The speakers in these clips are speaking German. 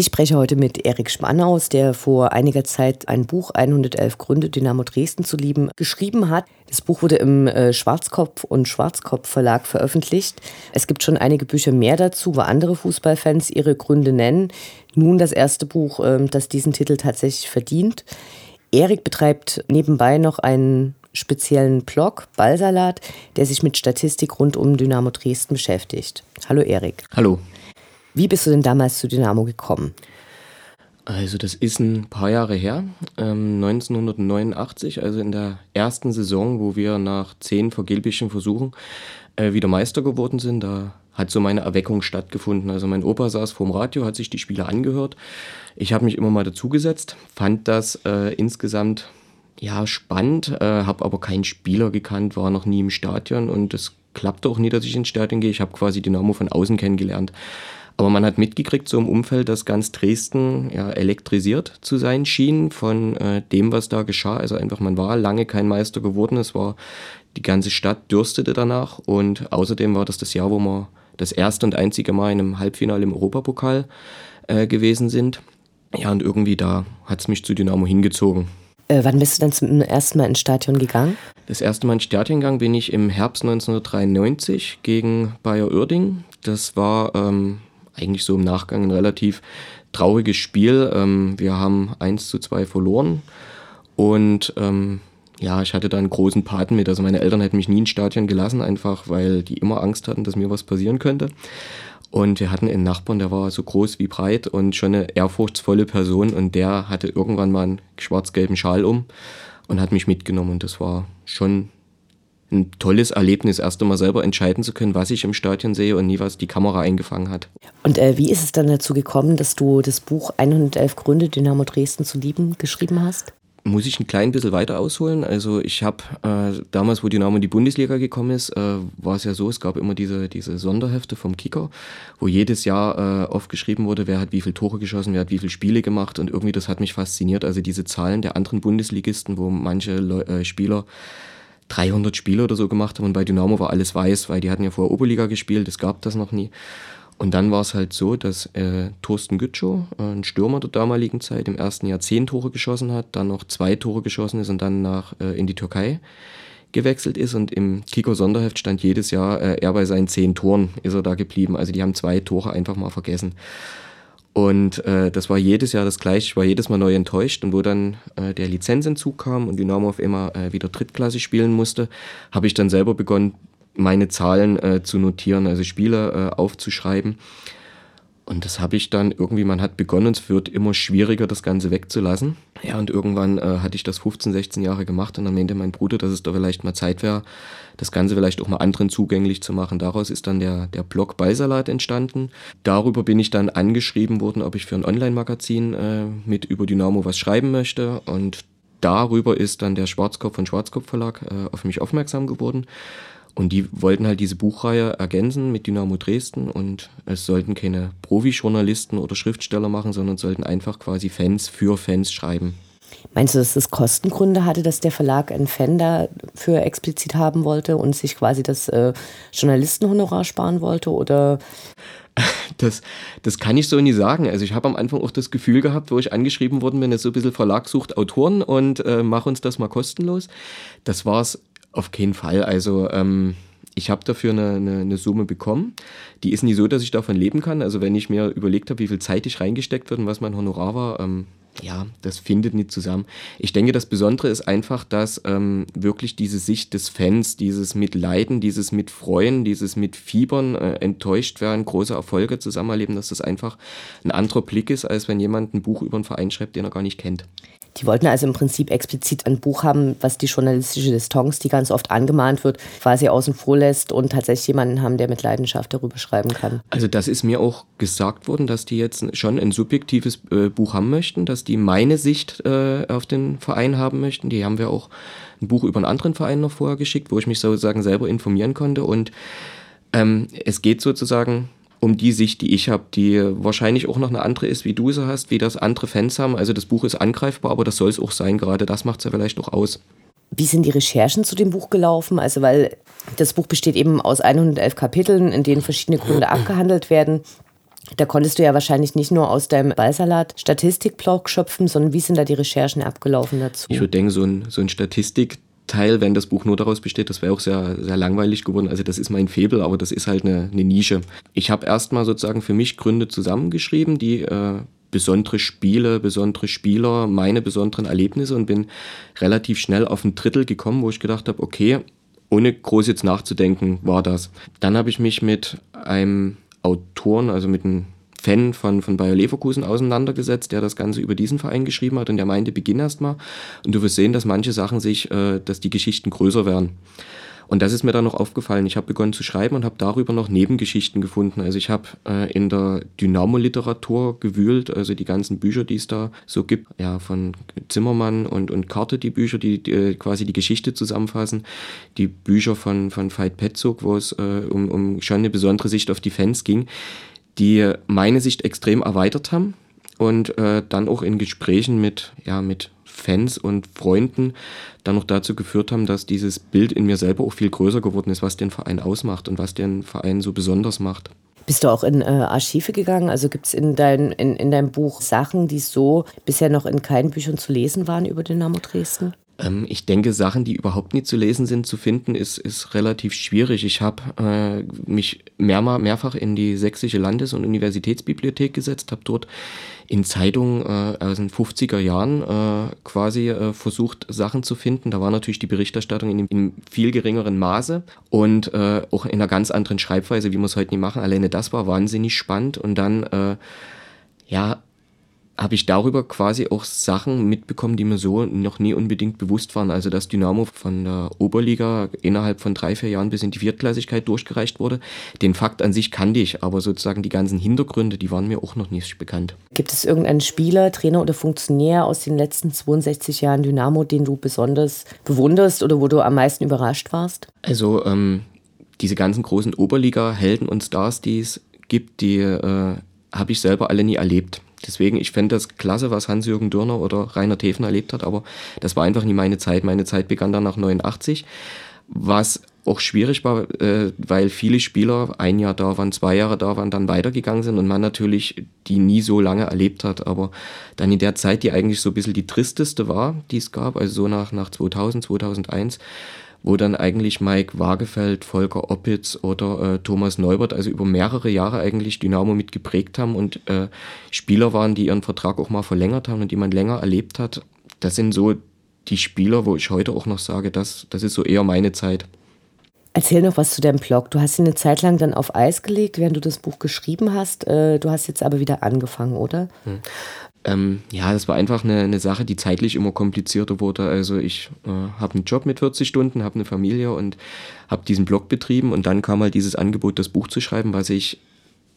Ich spreche heute mit Erik Schmannaus, der vor einiger Zeit ein Buch 111 Gründe, Dynamo Dresden zu lieben, geschrieben hat. Das Buch wurde im äh, Schwarzkopf und Schwarzkopf Verlag veröffentlicht. Es gibt schon einige Bücher mehr dazu, wo andere Fußballfans ihre Gründe nennen. Nun das erste Buch, ähm, das diesen Titel tatsächlich verdient. Erik betreibt nebenbei noch einen speziellen Blog, Ballsalat, der sich mit Statistik rund um Dynamo Dresden beschäftigt. Hallo Erik. Hallo. Wie bist du denn damals zu Dynamo gekommen? Also das ist ein paar Jahre her, ähm, 1989, also in der ersten Saison, wo wir nach zehn vergeblichen Versuchen äh, wieder Meister geworden sind. Da hat so meine Erweckung stattgefunden. Also mein Opa saß vorm Radio, hat sich die Spiele angehört. Ich habe mich immer mal dazugesetzt, fand das äh, insgesamt ja spannend, äh, habe aber keinen Spieler gekannt, war noch nie im Stadion und es klappte auch nie, dass ich ins Stadion gehe. Ich habe quasi Dynamo von außen kennengelernt. Aber man hat mitgekriegt, so im Umfeld, dass ganz Dresden ja, elektrisiert zu sein schien von äh, dem, was da geschah. Also einfach, man war lange kein Meister geworden. Es war, die ganze Stadt dürstete danach. Und außerdem war das das Jahr, wo wir das erste und einzige Mal in einem Halbfinale im Europapokal äh, gewesen sind. Ja, und irgendwie da hat es mich zu Dynamo hingezogen. Äh, wann bist du dann zum ersten Mal ins Stadion gegangen? Das erste Mal ins Stadion gegangen bin ich im Herbst 1993 gegen Bayer Uerding. Das war ähm, eigentlich so im Nachgang ein relativ trauriges Spiel. Ähm, wir haben 1 zu 2 verloren und ähm, ja, ich hatte da einen großen Paten mit. Also meine Eltern hätten mich nie ins Stadion gelassen, einfach weil die immer Angst hatten, dass mir was passieren könnte. Und wir hatten einen Nachbarn, der war so groß wie breit und schon eine ehrfurchtsvolle Person und der hatte irgendwann mal einen schwarz-gelben Schal um und hat mich mitgenommen und das war schon ein tolles Erlebnis, erst einmal selber entscheiden zu können, was ich im Stadion sehe und nie, was die Kamera eingefangen hat. Und äh, wie ist es dann dazu gekommen, dass du das Buch 111 Gründe, Dynamo Dresden zu lieben, geschrieben hast? Muss ich ein klein bisschen weiter ausholen. Also ich habe äh, damals, wo Dynamo in die Bundesliga gekommen ist, äh, war es ja so, es gab immer diese, diese Sonderhefte vom Kicker, wo jedes Jahr äh, oft geschrieben wurde, wer hat wie viele Tore geschossen, wer hat wie viele Spiele gemacht und irgendwie das hat mich fasziniert. Also diese Zahlen der anderen Bundesligisten, wo manche Leu äh, Spieler 300 Spiele oder so gemacht haben und bei Dynamo war alles weiß, weil die hatten ja vorher Oberliga gespielt, es gab das noch nie. Und dann war es halt so, dass äh, Thorsten Gütschow, äh, ein Stürmer der damaligen Zeit, im ersten Jahr zehn Tore geschossen hat, dann noch zwei Tore geschossen ist und dann nach, äh, in die Türkei gewechselt ist. Und im Kiko Sonderheft stand jedes Jahr, äh, er bei seinen zehn Toren ist er da geblieben. Also die haben zwei Tore einfach mal vergessen. Und äh, das war jedes Jahr das gleiche. Ich war jedes Mal neu enttäuscht. Und wo dann äh, der Lizenzentzug kam und Dynamo auf immer äh, wieder drittklassig spielen musste, habe ich dann selber begonnen, meine Zahlen äh, zu notieren, also Spiele äh, aufzuschreiben. Und das habe ich dann irgendwie, man hat begonnen, es wird immer schwieriger, das Ganze wegzulassen. Ja, und irgendwann äh, hatte ich das 15, 16 Jahre gemacht und dann meinte mein Bruder, dass es da vielleicht mal Zeit wäre, das Ganze vielleicht auch mal anderen zugänglich zu machen. Daraus ist dann der, der Blog Ballsalat entstanden. Darüber bin ich dann angeschrieben worden, ob ich für ein Online-Magazin äh, mit über Dynamo was schreiben möchte. Und darüber ist dann der Schwarzkopf von Schwarzkopf Verlag äh, auf mich aufmerksam geworden. Und die wollten halt diese Buchreihe ergänzen mit Dynamo Dresden und es sollten keine Profi-Journalisten oder Schriftsteller machen, sondern sollten einfach quasi Fans für Fans schreiben. Meinst du, dass das Kostengründe hatte, dass der Verlag einen Fan dafür explizit haben wollte und sich quasi das äh, Journalistenhonorar sparen wollte? Oder? Das, das kann ich so nie sagen. Also ich habe am Anfang auch das Gefühl gehabt, wo ich angeschrieben worden bin, so ein bisschen Verlag sucht Autoren und äh, mach uns das mal kostenlos. Das war es auf keinen Fall. Also ähm, ich habe dafür eine, eine, eine, Summe bekommen. Die ist nie so, dass ich davon leben kann. Also wenn ich mir überlegt habe, wie viel Zeit ich reingesteckt wird und was mein Honorar war, ähm, ja, das findet nicht zusammen. Ich denke, das Besondere ist einfach, dass ähm, wirklich diese Sicht des Fans, dieses Mitleiden, dieses Mitfreuen, dieses Mitfiebern, äh, enttäuscht werden, große Erfolge zusammen erleben, dass das einfach ein anderer Blick ist, als wenn jemand ein Buch über einen Verein schreibt, den er gar nicht kennt. Die wollten also im Prinzip explizit ein Buch haben, was die journalistische Distanz, die ganz oft angemahnt wird, quasi außen vor lässt und tatsächlich jemanden haben, der mit Leidenschaft darüber schreiben kann. Also das ist mir auch gesagt worden, dass die jetzt schon ein subjektives äh, Buch haben möchten, dass die meine Sicht äh, auf den Verein haben möchten. Die haben wir auch ein Buch über einen anderen Verein noch vorher geschickt, wo ich mich sozusagen selber informieren konnte und Ähm, es geht sozusagen um die Sicht, die ich habe, die wahrscheinlich auch noch eine andere ist, wie du sie hast, wie das andere Fans haben. Also das Buch ist angreifbar, aber das soll es auch sein. Gerade das macht es ja vielleicht auch aus. Wie sind die Recherchen zu dem Buch gelaufen? Also weil das Buch besteht eben aus 111 Kapiteln, in denen verschiedene Gründe abgehandelt werden. Da konntest du ja wahrscheinlich nicht nur aus deinem Ballsalat Statistikblog schöpfen, sondern wie sind da die Recherchen abgelaufen dazu? Ich würde denken, so ein, so ein Statistikteil, wenn das Buch nur daraus besteht, das wäre auch sehr, sehr langweilig geworden. Also das ist mein Febel, aber das ist halt eine, eine Nische. Ich habe erstmal sozusagen für mich Gründe zusammengeschrieben, die äh, besondere Spiele, besondere Spieler, meine besonderen Erlebnisse und bin relativ schnell auf ein Drittel gekommen, wo ich gedacht habe, okay, ohne groß jetzt nachzudenken, war das. Dann habe ich mich mit einem Autoren, also mit einem Fan von, von Bayer Leverkusen auseinandergesetzt, der das Ganze über diesen Verein geschrieben hat und der meinte, beginn erst mal und du wirst sehen, dass manche Sachen sich, äh, dass die Geschichten größer werden. Und das ist mir dann noch aufgefallen. Ich habe begonnen zu schreiben und habe darüber noch Nebengeschichten gefunden. Also ich habe äh, in der Dynamo-Literatur gewühlt, also die ganzen Bücher, die es da so gibt, ja, von Zimmermann und, und Karte, die Bücher, die, die äh, quasi die Geschichte zusammenfassen, die Bücher von, von Veit Petzog, wo es äh, um, um schon eine besondere Sicht auf die Fans ging, die meine Sicht extrem erweitert haben und äh, dann auch in Gesprächen mit, ja, mit Fans und Freunden dann noch dazu geführt haben, dass dieses Bild in mir selber auch viel größer geworden ist, was den Verein ausmacht und was den Verein so besonders macht. Bist du auch in äh, Archive gegangen? Also gibt es in, dein, in, in deinem Buch Sachen, die so bisher noch in keinen Büchern zu lesen waren über Dynamo Dresden? Ähm, ich denke, Sachen, die überhaupt nicht zu lesen sind, zu finden, ist, ist relativ schwierig. Ich habe äh, mich mehrmal, mehrfach in die Sächsische Landes- und Universitätsbibliothek gesetzt, habe dort in Zeitungen äh, aus den 50er Jahren äh, quasi äh, versucht, Sachen zu finden. Da war natürlich die Berichterstattung in, in viel geringeren Maße und äh, auch in einer ganz anderen Schreibweise, wie wir es heute nicht machen. Alleine das war wahnsinnig spannend und dann äh, ja, habe ich darüber quasi auch Sachen mitbekommen, die mir so noch nie unbedingt bewusst waren. Also dass Dynamo von der Oberliga innerhalb von drei, vier Jahren bis in die Viertklassigkeit durchgereicht wurde. Den Fakt an sich kannte ich, aber sozusagen die ganzen Hintergründe, die waren mir auch noch nicht bekannt. Gibt es irgendeinen Spieler, Trainer oder Funktionär aus den letzten 62 Jahren Dynamo, den du besonders bewunderst oder wo du am meisten überrascht warst? Also ähm, diese ganzen großen Oberliga-Helden und Stars, die es gibt, die äh, habe ich selber alle nie erlebt. Deswegen, ich fände das klasse, was Hans-Jürgen Dürner oder Rainer Teven erlebt hat, aber das war einfach nie meine Zeit. Meine Zeit begann dann nach 89, was auch schwierig war, äh, weil viele Spieler ein Jahr da waren, zwei Jahre da waren, dann weitergegangen sind und man natürlich die nie so lange erlebt hat. Aber dann in der Zeit, die eigentlich so ein bisschen die tristeste war, die es gab, also so nach, nach 2000, 2001, wo dann eigentlich Mike Wagefeld, Volker Oppitz oder äh, Thomas Neubert also über mehrere Jahre eigentlich Dynamo mit geprägt haben und äh, Spieler waren, die ihren Vertrag auch mal verlängert haben und die man länger erlebt hat. Das sind so die Spieler, wo ich heute auch noch sage, das, das ist so eher meine Zeit. Erzähl noch was zu deinem Blog. Du hast ihn eine Zeit lang dann auf Eis gelegt, während du das Buch geschrieben hast. Äh, du hast jetzt aber wieder angefangen, oder? Hm. Ähm, ja, das war einfach eine, eine Sache, die zeitlich immer komplizierter wurde. Also ich äh, habe einen Job mit 40 Stunden, habe eine Familie und habe diesen Blog betrieben und dann kam halt dieses Angebot, das Buch zu schreiben, was ich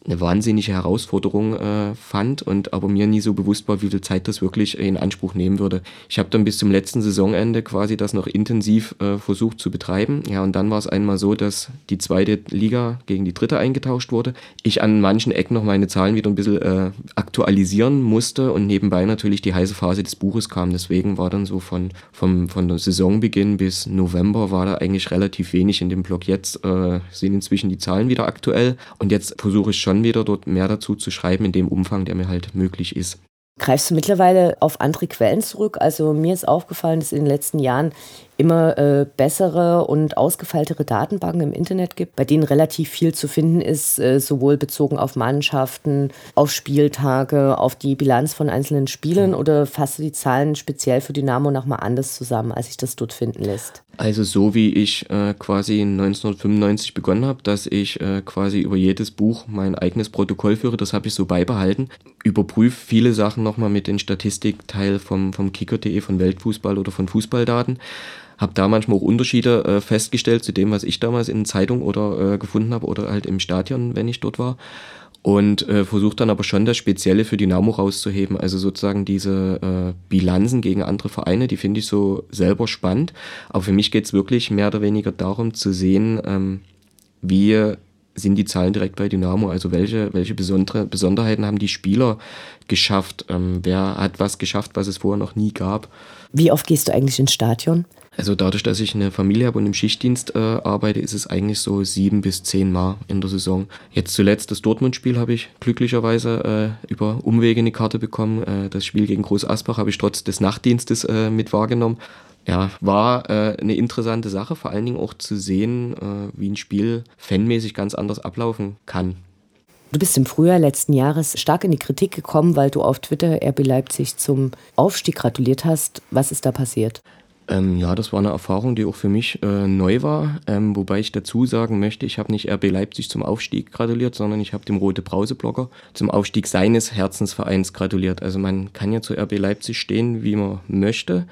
eine wahnsinnige Herausforderung äh, fand und aber mir nie so bewusst war, wie viel Zeit das wirklich in Anspruch nehmen würde. Ich habe dann bis zum letzten Saisonende quasi das noch intensiv äh, versucht zu betreiben. Ja, und dann war es einmal so, dass die zweite Liga gegen die dritte eingetauscht wurde. Ich an manchen Ecken noch meine Zahlen wieder ein bisschen äh, aktualisieren musste und nebenbei natürlich die heiße Phase des Buches kam. Deswegen war dann so von, vom, von der Saisonbeginn bis November war da eigentlich relativ wenig in dem Blog. Jetzt äh, sind inzwischen die Zahlen wieder aktuell und jetzt versuche ich schon schon wieder dort mehr dazu zu schreiben, in dem Umfang, der mir halt möglich ist. Greifst du mittlerweile auf andere Quellen zurück? Also mir ist aufgefallen, dass in den letzten Jahren immer äh, bessere und ausgefeiltere Datenbanken im Internet gibt, bei denen relativ viel zu finden ist, äh, sowohl bezogen auf Mannschaften, auf Spieltage, auf die Bilanz von einzelnen Spielen mhm. oder fasst du die Zahlen speziell für Dynamo nochmal anders zusammen, als sich das dort finden lässt? Also so wie ich äh, quasi 1995 begonnen habe, dass ich äh, quasi über jedes Buch mein eigenes Protokoll führe, das habe ich so beibehalten. Überprüfe viele Sachen nochmal mit den Statistikteil vom, vom Kicker.de, von Weltfußball oder von Fußballdaten habe da manchmal auch Unterschiede äh, festgestellt zu dem, was ich damals in Zeitung oder äh, gefunden habe oder halt im Stadion, wenn ich dort war. Und äh, versuche dann aber schon das Spezielle für Dynamo rauszuheben. Also sozusagen diese äh, Bilanzen gegen andere Vereine, die finde ich so selber spannend. Aber für mich geht es wirklich mehr oder weniger darum zu sehen, ähm, wie sind die Zahlen direkt bei Dynamo? Also welche, welche besondere Besonderheiten haben die Spieler geschafft? Ähm, wer hat was geschafft, was es vorher noch nie gab? Wie oft gehst du eigentlich ins Stadion? Also dadurch, dass ich eine Familie habe und im Schichtdienst äh, arbeite, ist es eigentlich so sieben bis zehn Mal in der Saison. Jetzt zuletzt das Dortmund-Spiel habe ich glücklicherweise äh, über Umwege eine Karte bekommen. Äh, das Spiel gegen Groß Asbach habe ich trotz des Nachtdienstes äh, mit wahrgenommen. Ja, war äh, eine interessante Sache, vor allen Dingen auch zu sehen, äh, wie ein Spiel fanmäßig ganz anders ablaufen kann. Du bist im Frühjahr letzten Jahres stark in die Kritik gekommen, weil du auf Twitter RB Leipzig zum Aufstieg gratuliert hast. Was ist da passiert? Ähm, ja, das war eine Erfahrung, die auch für mich äh, neu war. Ähm, wobei ich dazu sagen möchte, ich habe nicht RB Leipzig zum Aufstieg gratuliert, sondern ich habe dem Rote Brause-Blogger zum Aufstieg seines Herzensvereins gratuliert. Also man kann ja zu RB Leipzig stehen, wie man möchte.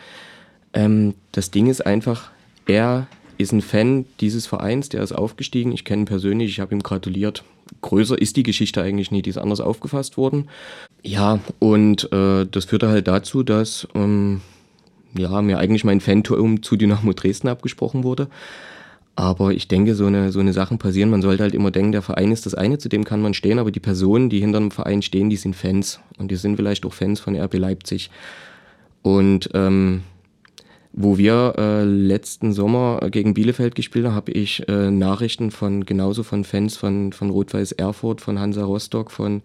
Ähm, das Ding ist einfach, er ist ein Fan dieses Vereins, der ist aufgestiegen. Ich kenne ihn persönlich, ich habe ihm gratuliert. Größer ist die Geschichte eigentlich nicht, die ist anders aufgefasst worden. Ja, und äh, das führte halt dazu, dass ähm, ja, mir eigentlich mein Fanturm zu Dynamo Dresden abgesprochen wurde. Aber ich denke, so eine, so eine Sachen passieren. Man sollte halt immer denken, der Verein ist das eine, zu dem kann man stehen, aber die Personen, die hinter dem Verein stehen, die sind Fans. Und die sind vielleicht auch Fans von RB Leipzig. Und ähm, wo wir äh, letzten Sommer gegen Bielefeld gespielt haben, habe ich äh, Nachrichten von genauso von Fans von, von Rot-Weiß Erfurt, von Hansa Rostock, von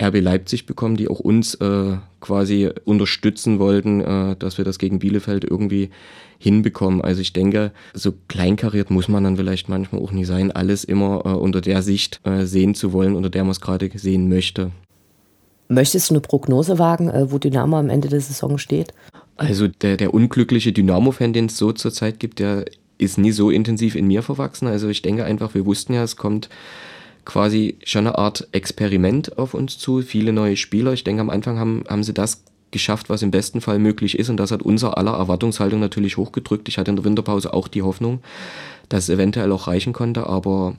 RB Leipzig bekommen, die auch uns äh, quasi unterstützen wollten, äh, dass wir das gegen Bielefeld irgendwie hinbekommen. Also ich denke, so kleinkariert muss man dann vielleicht manchmal auch nicht sein, alles immer äh, unter der Sicht äh, sehen zu wollen, unter der man es gerade sehen möchte. Möchtest du eine Prognose wagen, äh, wo Dynamo am Ende der Saison steht? Also der, der unglückliche Dynamo-Fan, den es so zurzeit gibt, der ist nie so intensiv in mir verwachsen. Also ich denke einfach, wir wussten ja, es kommt quasi schon eine Art Experiment auf uns zu, viele neue Spieler. Ich denke, am Anfang haben, haben sie das geschafft, was im besten Fall möglich ist. Und das hat unser aller Erwartungshaltung natürlich hochgedrückt. Ich hatte in der Winterpause auch die Hoffnung, dass es eventuell auch reichen konnte. Aber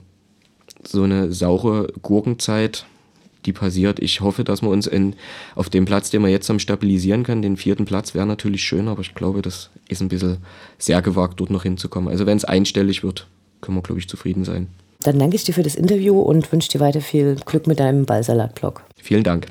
so eine saure Gurkenzeit, die passiert. Ich hoffe, dass wir uns in, auf dem Platz, den wir jetzt haben, stabilisieren können. Den vierten Platz wäre natürlich schön, aber ich glaube, das ist ein bisschen sehr gewagt, dort noch hinzukommen. Also wenn es einstellig wird, können wir, glaube ich, zufrieden sein. Dann danke ich dir für das Interview und wünsche dir weiter viel Glück mit deinem Ballsalat-Blog. Vielen Dank.